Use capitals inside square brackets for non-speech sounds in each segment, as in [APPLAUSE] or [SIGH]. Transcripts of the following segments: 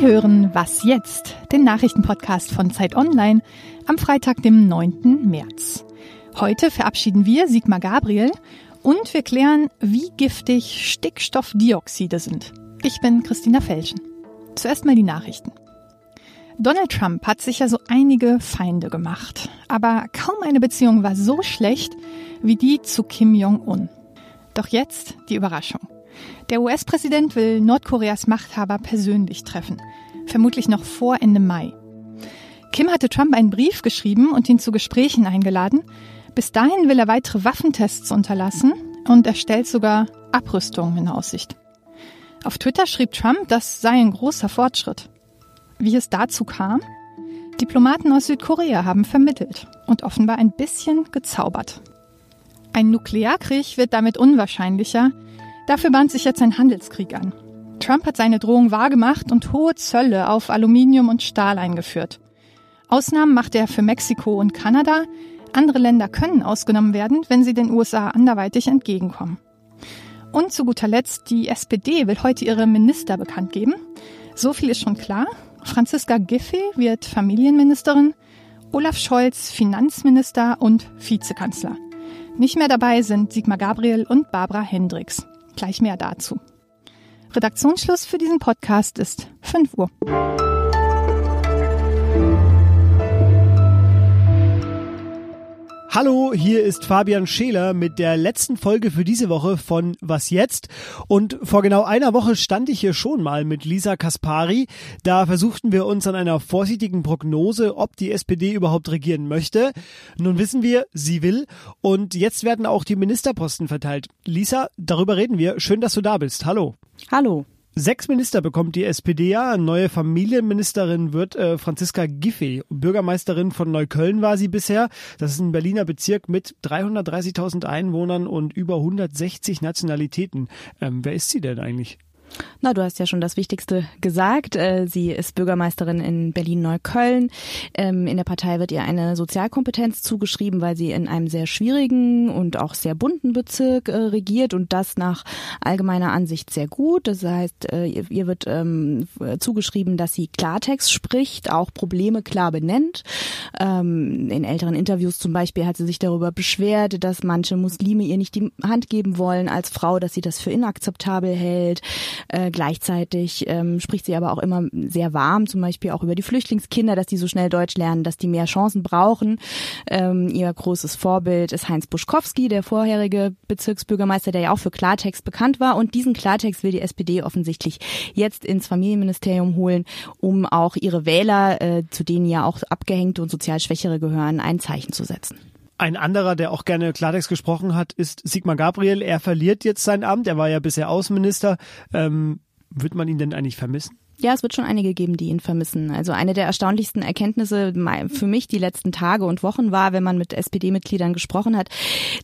Hören Was jetzt? Den Nachrichtenpodcast von Zeit Online am Freitag, dem 9. März. Heute verabschieden wir Sigmar Gabriel und wir klären, wie giftig Stickstoffdioxide sind. Ich bin Christina Felschen. Zuerst mal die Nachrichten. Donald Trump hat sicher so einige Feinde gemacht, aber kaum eine Beziehung war so schlecht wie die zu Kim Jong-un. Doch jetzt die Überraschung. Der US-Präsident will Nordkoreas Machthaber persönlich treffen, vermutlich noch vor Ende Mai. Kim hatte Trump einen Brief geschrieben und ihn zu Gesprächen eingeladen. Bis dahin will er weitere Waffentests unterlassen und er stellt sogar Abrüstungen in Aussicht. Auf Twitter schrieb Trump, das sei ein großer Fortschritt. Wie es dazu kam? Diplomaten aus Südkorea haben vermittelt und offenbar ein bisschen gezaubert. Ein Nuklearkrieg wird damit unwahrscheinlicher, Dafür bahnt sich jetzt ein Handelskrieg an. Trump hat seine Drohung wahrgemacht und hohe Zölle auf Aluminium und Stahl eingeführt. Ausnahmen macht er für Mexiko und Kanada. Andere Länder können ausgenommen werden, wenn sie den USA anderweitig entgegenkommen. Und zu guter Letzt, die SPD will heute ihre Minister bekannt geben. So viel ist schon klar. Franziska Giffey wird Familienministerin, Olaf Scholz Finanzminister und Vizekanzler. Nicht mehr dabei sind Sigmar Gabriel und Barbara Hendricks. Gleich mehr dazu. Redaktionsschluss für diesen Podcast ist 5 Uhr. Hallo, hier ist Fabian Scheler mit der letzten Folge für diese Woche von Was jetzt? Und vor genau einer Woche stand ich hier schon mal mit Lisa Kaspari. Da versuchten wir uns an einer vorsichtigen Prognose, ob die SPD überhaupt regieren möchte. Nun wissen wir, sie will. Und jetzt werden auch die Ministerposten verteilt. Lisa, darüber reden wir. Schön, dass du da bist. Hallo. Hallo. Sechs Minister bekommt die SPD ja. Neue Familienministerin wird äh, Franziska Giffey. Bürgermeisterin von Neukölln war sie bisher. Das ist ein Berliner Bezirk mit 330.000 Einwohnern und über 160 Nationalitäten. Ähm, wer ist sie denn eigentlich? Na, du hast ja schon das Wichtigste gesagt. Äh, sie ist Bürgermeisterin in Berlin-Neukölln. Ähm, in der Partei wird ihr eine Sozialkompetenz zugeschrieben, weil sie in einem sehr schwierigen und auch sehr bunten Bezirk äh, regiert und das nach allgemeiner Ansicht sehr gut. Das heißt, äh, ihr wird ähm, zugeschrieben, dass sie Klartext spricht, auch Probleme klar benennt. Ähm, in älteren Interviews zum Beispiel hat sie sich darüber beschwert, dass manche Muslime ihr nicht die Hand geben wollen als Frau, dass sie das für inakzeptabel hält. Äh, gleichzeitig ähm, spricht sie aber auch immer sehr warm, zum Beispiel auch über die Flüchtlingskinder, dass die so schnell Deutsch lernen, dass die mehr Chancen brauchen. Ähm, ihr großes Vorbild ist Heinz Buschkowski, der vorherige Bezirksbürgermeister, der ja auch für Klartext bekannt war. Und diesen Klartext will die SPD offensichtlich jetzt ins Familienministerium holen, um auch ihre Wähler, äh, zu denen ja auch abgehängte und sozial Schwächere gehören, ein Zeichen zu setzen. Ein anderer, der auch gerne Klartext gesprochen hat, ist Sigmar Gabriel. Er verliert jetzt sein Amt. Er war ja bisher Außenminister. Ähm, wird man ihn denn eigentlich vermissen? Ja, es wird schon einige geben, die ihn vermissen. Also eine der erstaunlichsten Erkenntnisse für mich die letzten Tage und Wochen war, wenn man mit SPD-Mitgliedern gesprochen hat,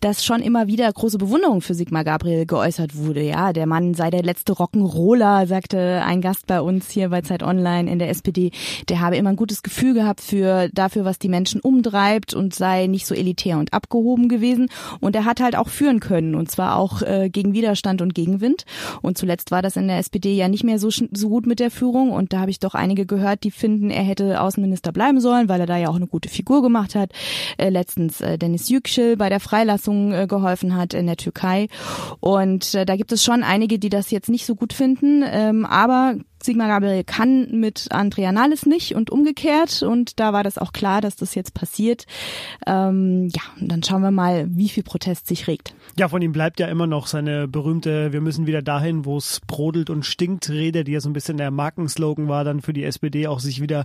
dass schon immer wieder große Bewunderung für Sigmar Gabriel geäußert wurde. Ja, der Mann sei der letzte Rock'n'Roller, sagte ein Gast bei uns hier bei Zeit Online in der SPD. Der habe immer ein gutes Gefühl gehabt für dafür, was die Menschen umtreibt und sei nicht so elitär und abgehoben gewesen. Und er hat halt auch führen können und zwar auch äh, gegen Widerstand und Gegenwind. Und zuletzt war das in der SPD ja nicht mehr so, so gut mit der Führung Führung und da habe ich doch einige gehört, die finden, er hätte Außenminister bleiben sollen, weil er da ja auch eine gute Figur gemacht hat. Äh, letztens äh, Dennis Yüksel bei der Freilassung äh, geholfen hat in der Türkei und äh, da gibt es schon einige, die das jetzt nicht so gut finden, ähm, aber Sigmar Gabriel kann mit Andrea Nahles nicht und umgekehrt. Und da war das auch klar, dass das jetzt passiert. Ähm, ja, und dann schauen wir mal, wie viel Protest sich regt. Ja, von ihm bleibt ja immer noch seine berühmte Wir müssen wieder dahin, wo es brodelt und stinkt Rede, die ja so ein bisschen der Markenslogan war, dann für die SPD auch sich wieder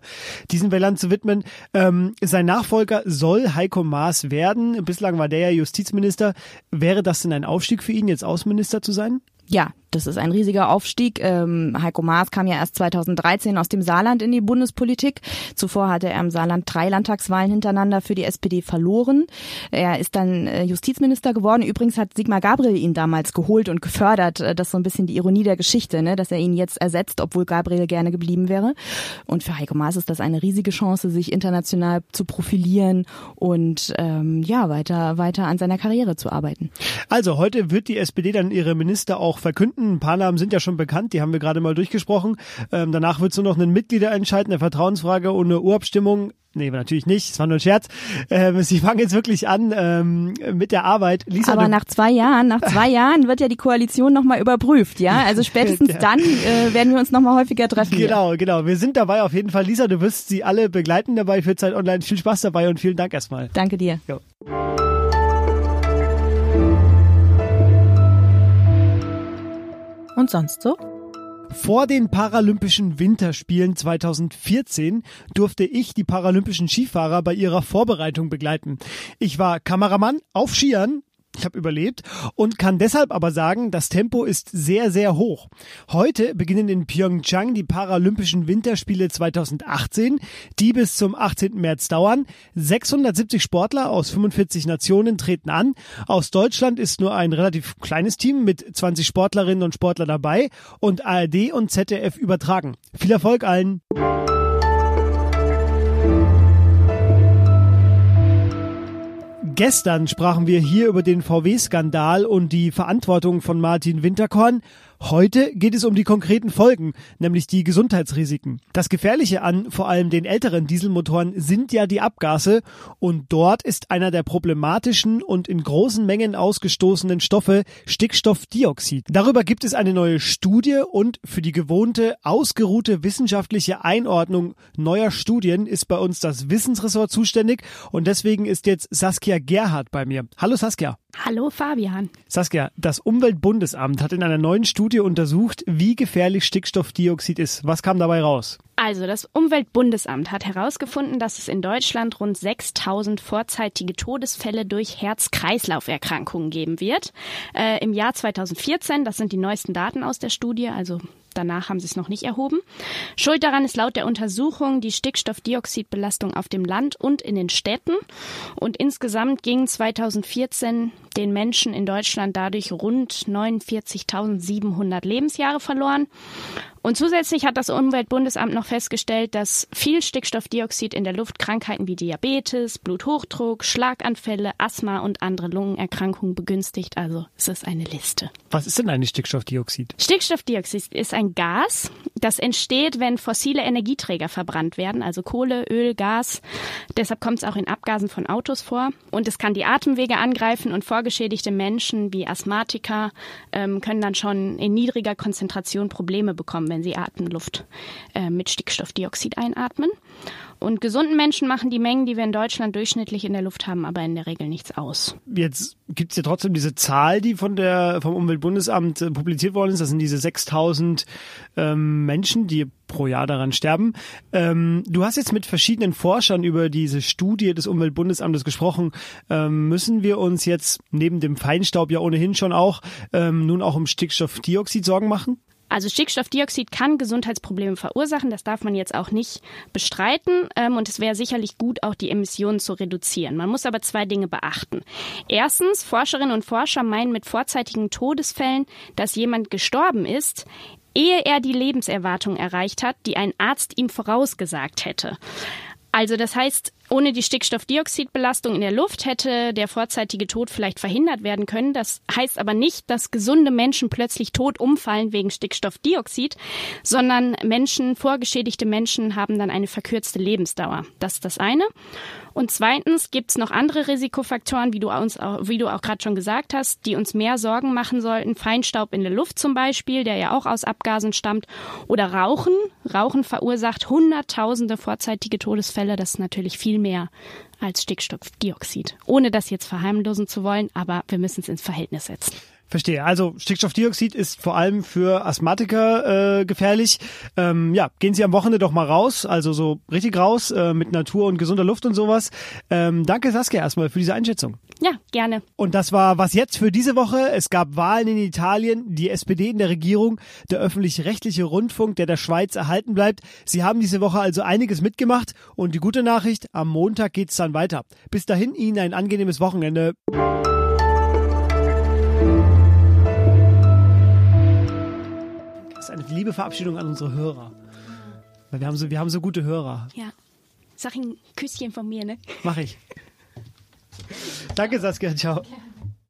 diesen Wählern zu widmen. Ähm, sein Nachfolger soll Heiko Maas werden. Bislang war der ja Justizminister. Wäre das denn ein Aufstieg für ihn, jetzt Außenminister zu sein? Ja, das ist ein riesiger Aufstieg. Ähm, Heiko Maas kam ja erst 2013 aus dem Saarland in die Bundespolitik. Zuvor hatte er im Saarland drei Landtagswahlen hintereinander für die SPD verloren. Er ist dann äh, Justizminister geworden. Übrigens hat Sigmar Gabriel ihn damals geholt und gefördert. Äh, das ist so ein bisschen die Ironie der Geschichte, ne? dass er ihn jetzt ersetzt, obwohl Gabriel gerne geblieben wäre. Und für Heiko Maas ist das eine riesige Chance, sich international zu profilieren und ähm, ja weiter weiter an seiner Karriere zu arbeiten. Also heute wird die SPD dann ihre Minister auch verkünden. Ein paar Namen sind ja schon bekannt, die haben wir gerade mal durchgesprochen. Ähm, danach wird es nur noch einen Mitgliederentscheid, eine Vertrauensfrage und eine Urabstimmung. Nee, natürlich nicht. Es war nur ein Scherz. Ähm, Sie fangen jetzt wirklich an ähm, mit der Arbeit. Lisa, Aber nach zwei Jahren, nach zwei [LAUGHS] Jahren wird ja die Koalition nochmal überprüft, ja? Also spätestens ja. dann äh, werden wir uns nochmal häufiger treffen. Genau, hier. genau. Wir sind dabei auf jeden Fall. Lisa, du wirst sie alle begleiten dabei für Zeit Online. Viel Spaß dabei und vielen Dank erstmal. Danke dir. Jo. Und sonst so? Vor den Paralympischen Winterspielen 2014 durfte ich die paralympischen Skifahrer bei ihrer Vorbereitung begleiten. Ich war Kameramann auf Skiern ich habe überlebt und kann deshalb aber sagen, das Tempo ist sehr, sehr hoch. Heute beginnen in Pyeongchang die Paralympischen Winterspiele 2018, die bis zum 18. März dauern. 670 Sportler aus 45 Nationen treten an. Aus Deutschland ist nur ein relativ kleines Team mit 20 Sportlerinnen und Sportler dabei und ARD und ZDF übertragen. Viel Erfolg allen! Gestern sprachen wir hier über den VW-Skandal und die Verantwortung von Martin Winterkorn. Heute geht es um die konkreten Folgen, nämlich die Gesundheitsrisiken. Das Gefährliche an vor allem den älteren Dieselmotoren sind ja die Abgase und dort ist einer der problematischen und in großen Mengen ausgestoßenen Stoffe Stickstoffdioxid. Darüber gibt es eine neue Studie und für die gewohnte, ausgeruhte wissenschaftliche Einordnung neuer Studien ist bei uns das Wissensressort zuständig und deswegen ist jetzt Saskia Gerhardt bei mir. Hallo Saskia. Hallo Fabian. Saskia, das Umweltbundesamt hat in einer neuen Studie untersucht, wie gefährlich Stickstoffdioxid ist. Was kam dabei raus? Also, das Umweltbundesamt hat herausgefunden, dass es in Deutschland rund 6000 vorzeitige Todesfälle durch Herz-Kreislauf-Erkrankungen geben wird. Äh, Im Jahr 2014, das sind die neuesten Daten aus der Studie, also Danach haben sie es noch nicht erhoben. Schuld daran ist laut der Untersuchung die Stickstoffdioxidbelastung auf dem Land und in den Städten. Und insgesamt gingen 2014 den Menschen in Deutschland dadurch rund 49.700 Lebensjahre verloren. Und zusätzlich hat das Umweltbundesamt noch festgestellt, dass viel Stickstoffdioxid in der Luft Krankheiten wie Diabetes, Bluthochdruck, Schlaganfälle, Asthma und andere Lungenerkrankungen begünstigt. Also es ist eine Liste. Was ist denn eigentlich Stickstoffdioxid? Stickstoffdioxid ist ein Gas, das entsteht, wenn fossile Energieträger verbrannt werden, also Kohle, Öl, Gas. Deshalb kommt es auch in Abgasen von Autos vor. Und es kann die Atemwege angreifen und vorgeschädigte Menschen wie Asthmatiker ähm, können dann schon in niedriger Konzentration Probleme bekommen wenn sie Atemluft äh, mit Stickstoffdioxid einatmen. Und gesunden Menschen machen die Mengen, die wir in Deutschland durchschnittlich in der Luft haben, aber in der Regel nichts aus. Jetzt gibt es ja trotzdem diese Zahl, die von der, vom Umweltbundesamt äh, publiziert worden ist. Das sind diese 6000 ähm, Menschen, die pro Jahr daran sterben. Ähm, du hast jetzt mit verschiedenen Forschern über diese Studie des Umweltbundesamtes gesprochen. Ähm, müssen wir uns jetzt neben dem Feinstaub ja ohnehin schon auch ähm, nun auch um Stickstoffdioxid Sorgen machen? Also Stickstoffdioxid kann Gesundheitsprobleme verursachen, das darf man jetzt auch nicht bestreiten. Ähm, und es wäre sicherlich gut, auch die Emissionen zu reduzieren. Man muss aber zwei Dinge beachten. Erstens, Forscherinnen und Forscher meinen mit vorzeitigen Todesfällen, dass jemand gestorben ist, ehe er die Lebenserwartung erreicht hat, die ein Arzt ihm vorausgesagt hätte. Also das heißt, ohne die Stickstoffdioxidbelastung in der Luft hätte der vorzeitige Tod vielleicht verhindert werden können. Das heißt aber nicht, dass gesunde Menschen plötzlich tot umfallen wegen Stickstoffdioxid, sondern Menschen, vorgeschädigte Menschen haben dann eine verkürzte Lebensdauer. Das ist das eine. Und zweitens gibt es noch andere Risikofaktoren, wie du uns, wie du auch gerade schon gesagt hast, die uns mehr Sorgen machen sollten. Feinstaub in der Luft zum Beispiel, der ja auch aus Abgasen stammt, oder Rauchen. Rauchen verursacht Hunderttausende vorzeitige Todesfälle. Das ist natürlich viel mehr als Stickstoffdioxid. Ohne das jetzt verheimlosen zu wollen, aber wir müssen es ins Verhältnis setzen. Verstehe. Also Stickstoffdioxid ist vor allem für Asthmatiker äh, gefährlich. Ähm, ja, gehen Sie am Wochenende doch mal raus, also so richtig raus äh, mit Natur und gesunder Luft und sowas. Ähm, danke Saskia erstmal für diese Einschätzung. Ja, gerne. Und das war was jetzt für diese Woche. Es gab Wahlen in Italien, die SPD in der Regierung, der öffentlich-rechtliche Rundfunk, der der Schweiz erhalten bleibt. Sie haben diese Woche also einiges mitgemacht und die gute Nachricht, am Montag geht's dann weiter. Bis dahin Ihnen ein angenehmes Wochenende. Eine liebe Verabschiedung an unsere Hörer. Weil wir haben so, wir haben so gute Hörer. Ja. Sag ein Küsschen von mir, ne? Mach ich. Danke, Saskia. Ciao. Ja.